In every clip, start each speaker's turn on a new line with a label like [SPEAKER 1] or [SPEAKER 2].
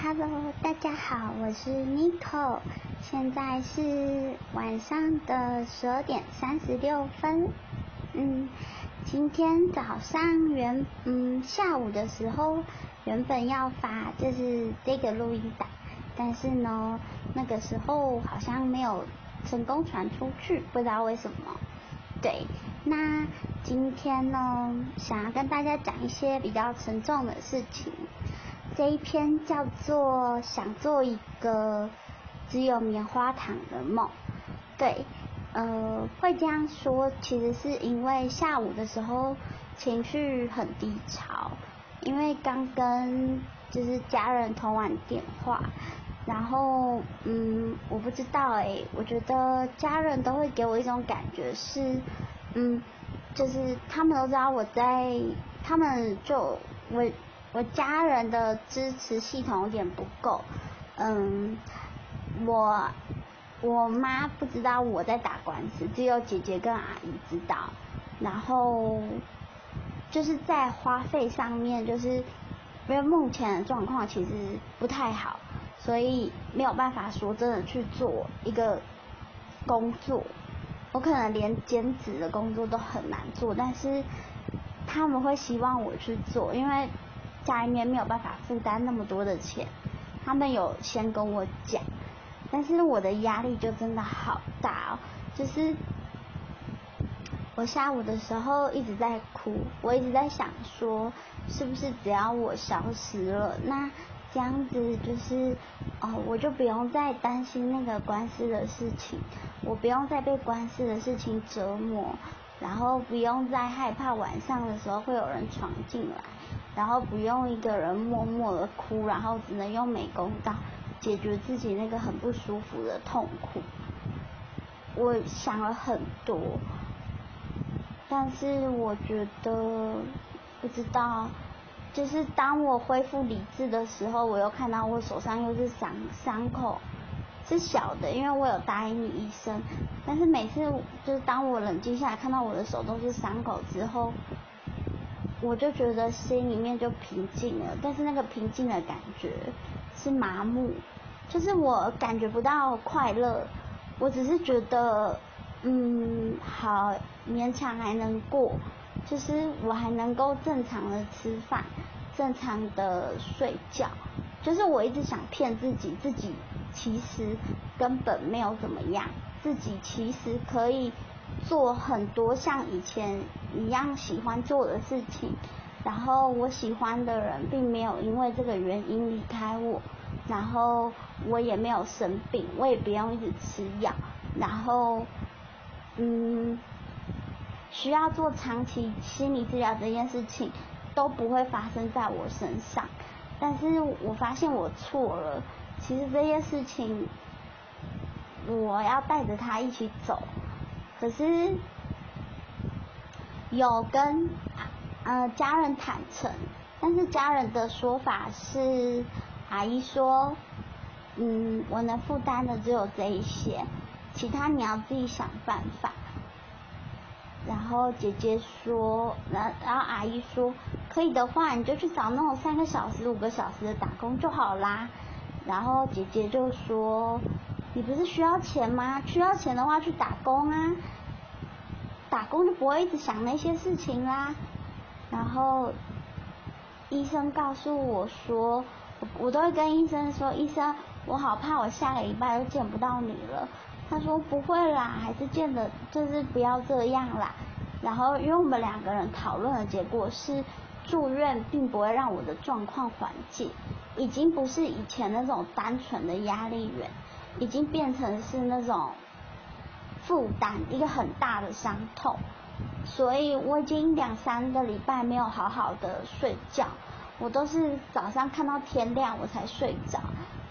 [SPEAKER 1] Hello，大家好，我是 Nico，现在是晚上的十二点三十六分。嗯，今天早上原嗯下午的时候原本要发就是这个录音档，但是呢那个时候好像没有成功传出去，不知道为什么。对，那今天呢想要跟大家讲一些比较沉重的事情。这一篇叫做想做一个只有棉花糖的梦，对，呃，会这样说，其实是因为下午的时候情绪很低潮，因为刚跟就是家人通完电话，然后嗯，我不知道哎，我觉得家人都会给我一种感觉是，嗯，就是他们都知道我在，他们就我。我家人的支持系统有点不够，嗯，我我妈不知道我在打官司，只有姐姐跟阿姨知道，然后就是在花费上面，就是因为目前的状况其实不太好，所以没有办法说真的去做一个工作，我可能连兼职的工作都很难做，但是他们会希望我去做，因为。家里面没有办法负担那么多的钱，他们有先跟我讲，但是我的压力就真的好大哦，就是我下午的时候一直在哭，我一直在想说，是不是只要我消失了，那这样子就是哦，我就不用再担心那个官司的事情，我不用再被官司的事情折磨，然后不用再害怕晚上的时候会有人闯进来。然后不用一个人默默的哭，然后只能用美工刀解决自己那个很不舒服的痛苦。我想了很多，但是我觉得不知道，就是当我恢复理智的时候，我又看到我手上又是伤伤口，是小的，因为我有答应医生。但是每次就是当我冷静下来，看到我的手都是伤口之后。我就觉得心里面就平静了，但是那个平静的感觉是麻木，就是我感觉不到快乐，我只是觉得，嗯，好勉强还能过，就是我还能够正常的吃饭，正常的睡觉，就是我一直想骗自己，自己其实根本没有怎么样，自己其实可以。做很多像以前一样喜欢做的事情，然后我喜欢的人并没有因为这个原因离开我，然后我也没有生病，我也不用一直吃药，然后嗯，需要做长期心理治疗这件事情都不会发生在我身上，但是我发现我错了，其实这件事情我要带着他一起走。可是有跟呃家人坦诚，但是家人的说法是，阿姨说，嗯，我能负担的只有这一些，其他你要自己想办法。然后姐姐说，然然后阿姨说，可以的话你就去找那种三个小时、五个小时的打工就好啦。然后姐姐就说。你不是需要钱吗？需要钱的话去打工啊，打工就不会一直想那些事情啦。然后医生告诉我说，我都会跟医生说，医生，我好怕我下个礼拜都见不到你了。他说不会啦，还是见的，就是不要这样啦。然后因为我们两个人讨论的结果是，住院并不会让我的状况缓解，已经不是以前那种单纯的压力源。已经变成是那种负担，一个很大的伤痛，所以我已经两三个礼拜没有好好的睡觉，我都是早上看到天亮我才睡着，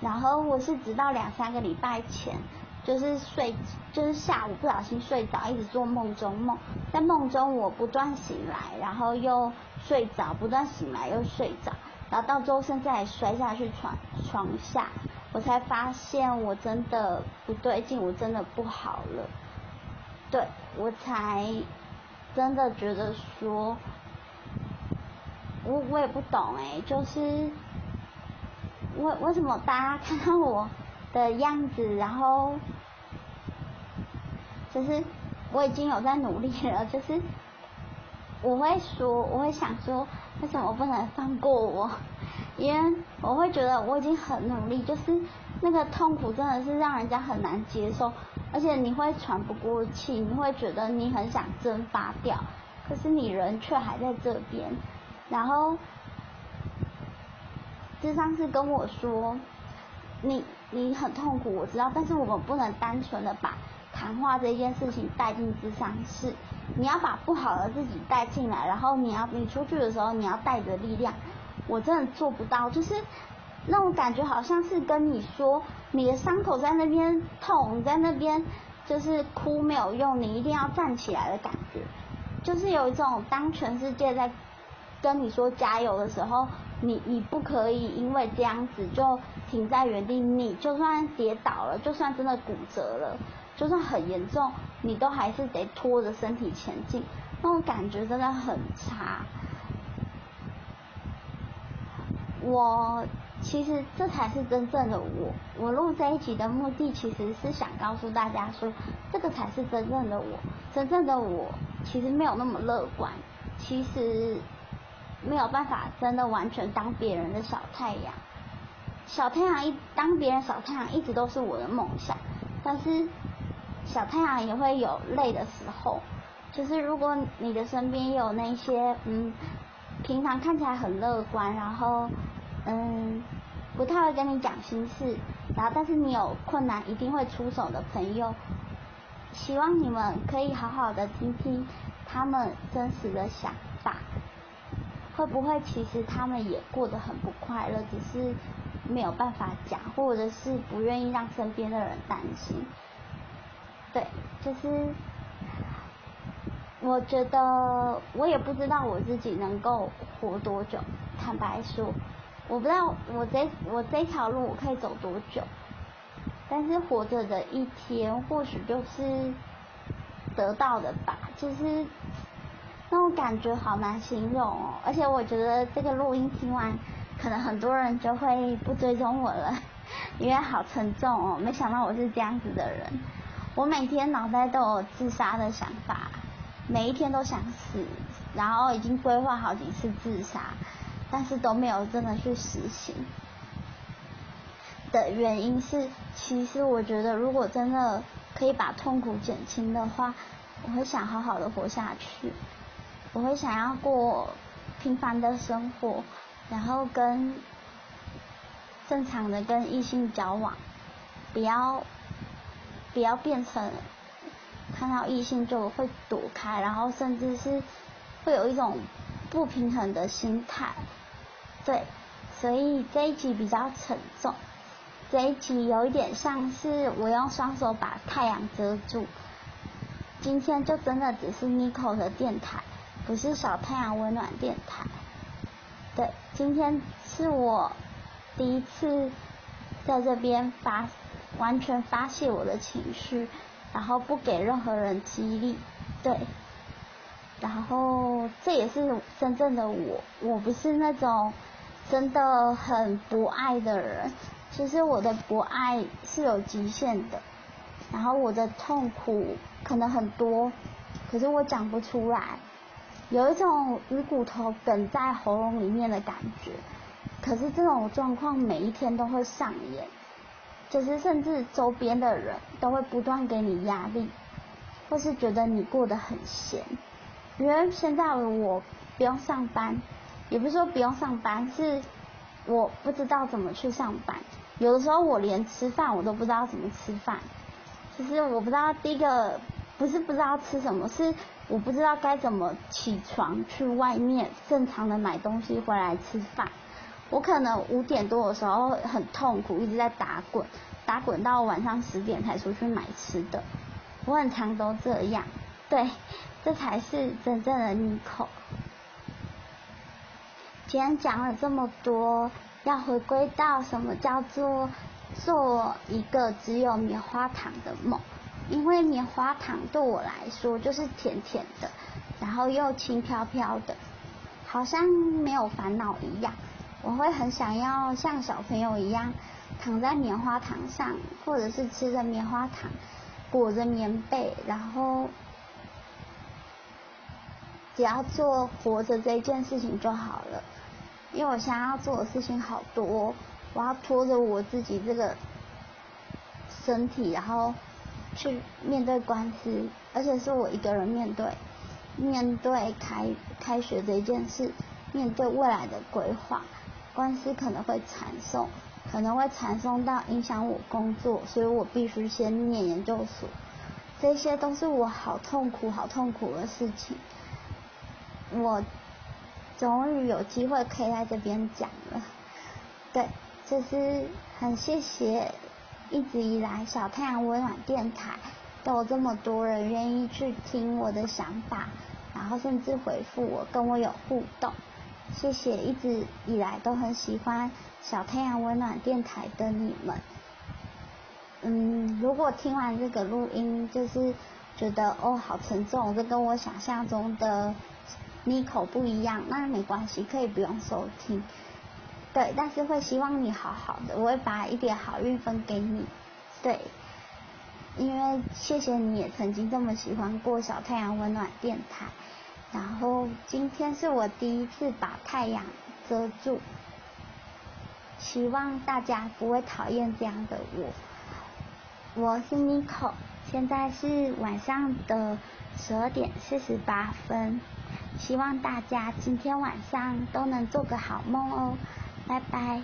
[SPEAKER 1] 然后我是直到两三个礼拜前，就是睡，就是下午不小心睡着，一直做梦中梦，在梦中我不断醒来，然后又睡着，不断醒来又睡着，然后到周身再摔下去床床下。我才发现我真的不对劲，我真的不好了。对我才真的觉得说，我我也不懂哎，就是为为什么大家看到我的样子，然后就是我已经有在努力了，就是我会说，我会想说，为什么不能放过我？因为我会觉得我已经很努力，就是那个痛苦真的是让人家很难接受，而且你会喘不过气，你会觉得你很想蒸发掉，可是你人却还在这边，然后。智商是跟我说，你你很痛苦，我知道，但是我们不能单纯的把谈话这件事情带进智商室，你要把不好的自己带进来，然后你要你出去的时候你要带着力量，我真的做不到，就是那种感觉好像是跟你说，你的伤口在那边痛，你在那边就是哭没有用，你一定要站起来的感觉，就是有一种当全世界在跟你说加油的时候。你你不可以因为这样子就停在原地，你就算跌倒了，就算真的骨折了，就算很严重，你都还是得拖着身体前进，那种感觉真的很差。我其实这才是真正的我，我录这一集的目的其实是想告诉大家说，这个才是真正的我，真正的我其实没有那么乐观，其实。没有办法真的完全当别人的小太阳，小太阳一当别人小太阳一直都是我的梦想，但是小太阳也会有累的时候，就是如果你的身边有那些嗯，平常看起来很乐观，然后嗯不太会跟你讲心事，然后但是你有困难一定会出手的朋友，希望你们可以好好的听听他们真实的想法。会不会其实他们也过得很不快乐，只是没有办法讲，或者是不愿意让身边的人担心？对，就是我觉得我也不知道我自己能够活多久。坦白说，我不知道我这我这条路我可以走多久，但是活着的一天或许就是得到的吧，就是。那种感觉好难形容哦，而且我觉得这个录音听完，可能很多人就会不追踪我了，因为好沉重哦。没想到我是这样子的人，我每天脑袋都有自杀的想法，每一天都想死，然后已经规划好几次自杀，但是都没有真的去实行。的原因是，其实我觉得如果真的可以把痛苦减轻的话，我会想好好的活下去。我会想要过平凡的生活，然后跟正常的跟异性交往，不要不要变成看到异性就会躲开，然后甚至是会有一种不平衡的心态。对，所以这一集比较沉重，这一集有一点像是我用双手把太阳遮住。今天就真的只是 Nico 的电台。不是小太阳温暖电台，对，今天是我第一次在这边发完全发泄我的情绪，然后不给任何人激励，对，然后这也是真正的我，我不是那种真的很不爱的人，其实我的不爱是有极限的，然后我的痛苦可能很多，可是我讲不出来。有一种鱼骨头梗在喉咙里面的感觉，可是这种状况每一天都会上演，就是甚至周边的人都会不断给你压力，或是觉得你过得很闲。因为现在我不用上班，也不是说不用上班，是我不知道怎么去上班。有的时候我连吃饭我都不知道怎么吃饭，就是我不知道第一个不是不知道吃什么，是。我不知道该怎么起床去外面正常的买东西回来吃饭。我可能五点多的时候很痛苦，一直在打滚，打滚到晚上十点才出去买吃的。我很常都这样，对，这才是真正的妮蔻。今天讲了这么多，要回归到什么叫做做一个只有棉花糖的梦。因为棉花糖对我来说就是甜甜的，然后又轻飘飘的，好像没有烦恼一样。我会很想要像小朋友一样躺在棉花糖上，或者是吃着棉花糖，裹着棉被，然后只要做活着这一件事情就好了。因为我想要做的事情好多，我要拖着我自己这个身体，然后去面对官司，而且是我一个人面对，面对开开学这件事，面对未来的规划。官司可能会缠送，可能会缠送到影响我工作，所以我必须先念研究所。这些都是我好痛苦、好痛苦的事情。我终于有机会可以在这边讲了。对，就是很谢谢一直以来小太阳温暖电台都有这么多人愿意去听我的想法，然后甚至回复我，跟我有互动。谢谢一直以来都很喜欢小太阳温暖电台的你们。嗯，如果听完这个录音，就是觉得哦好沉重，这跟我想象中的 Nico 不一样，那没关系，可以不用收听。对，但是会希望你好好的，我会把一点好运分给你。对，因为谢谢你也曾经这么喜欢过小太阳温暖电台。然后今天是我第一次把太阳遮住，希望大家不会讨厌这样的我。我是 Nico，现在是晚上的十二点四十八分，希望大家今天晚上都能做个好梦哦，拜拜。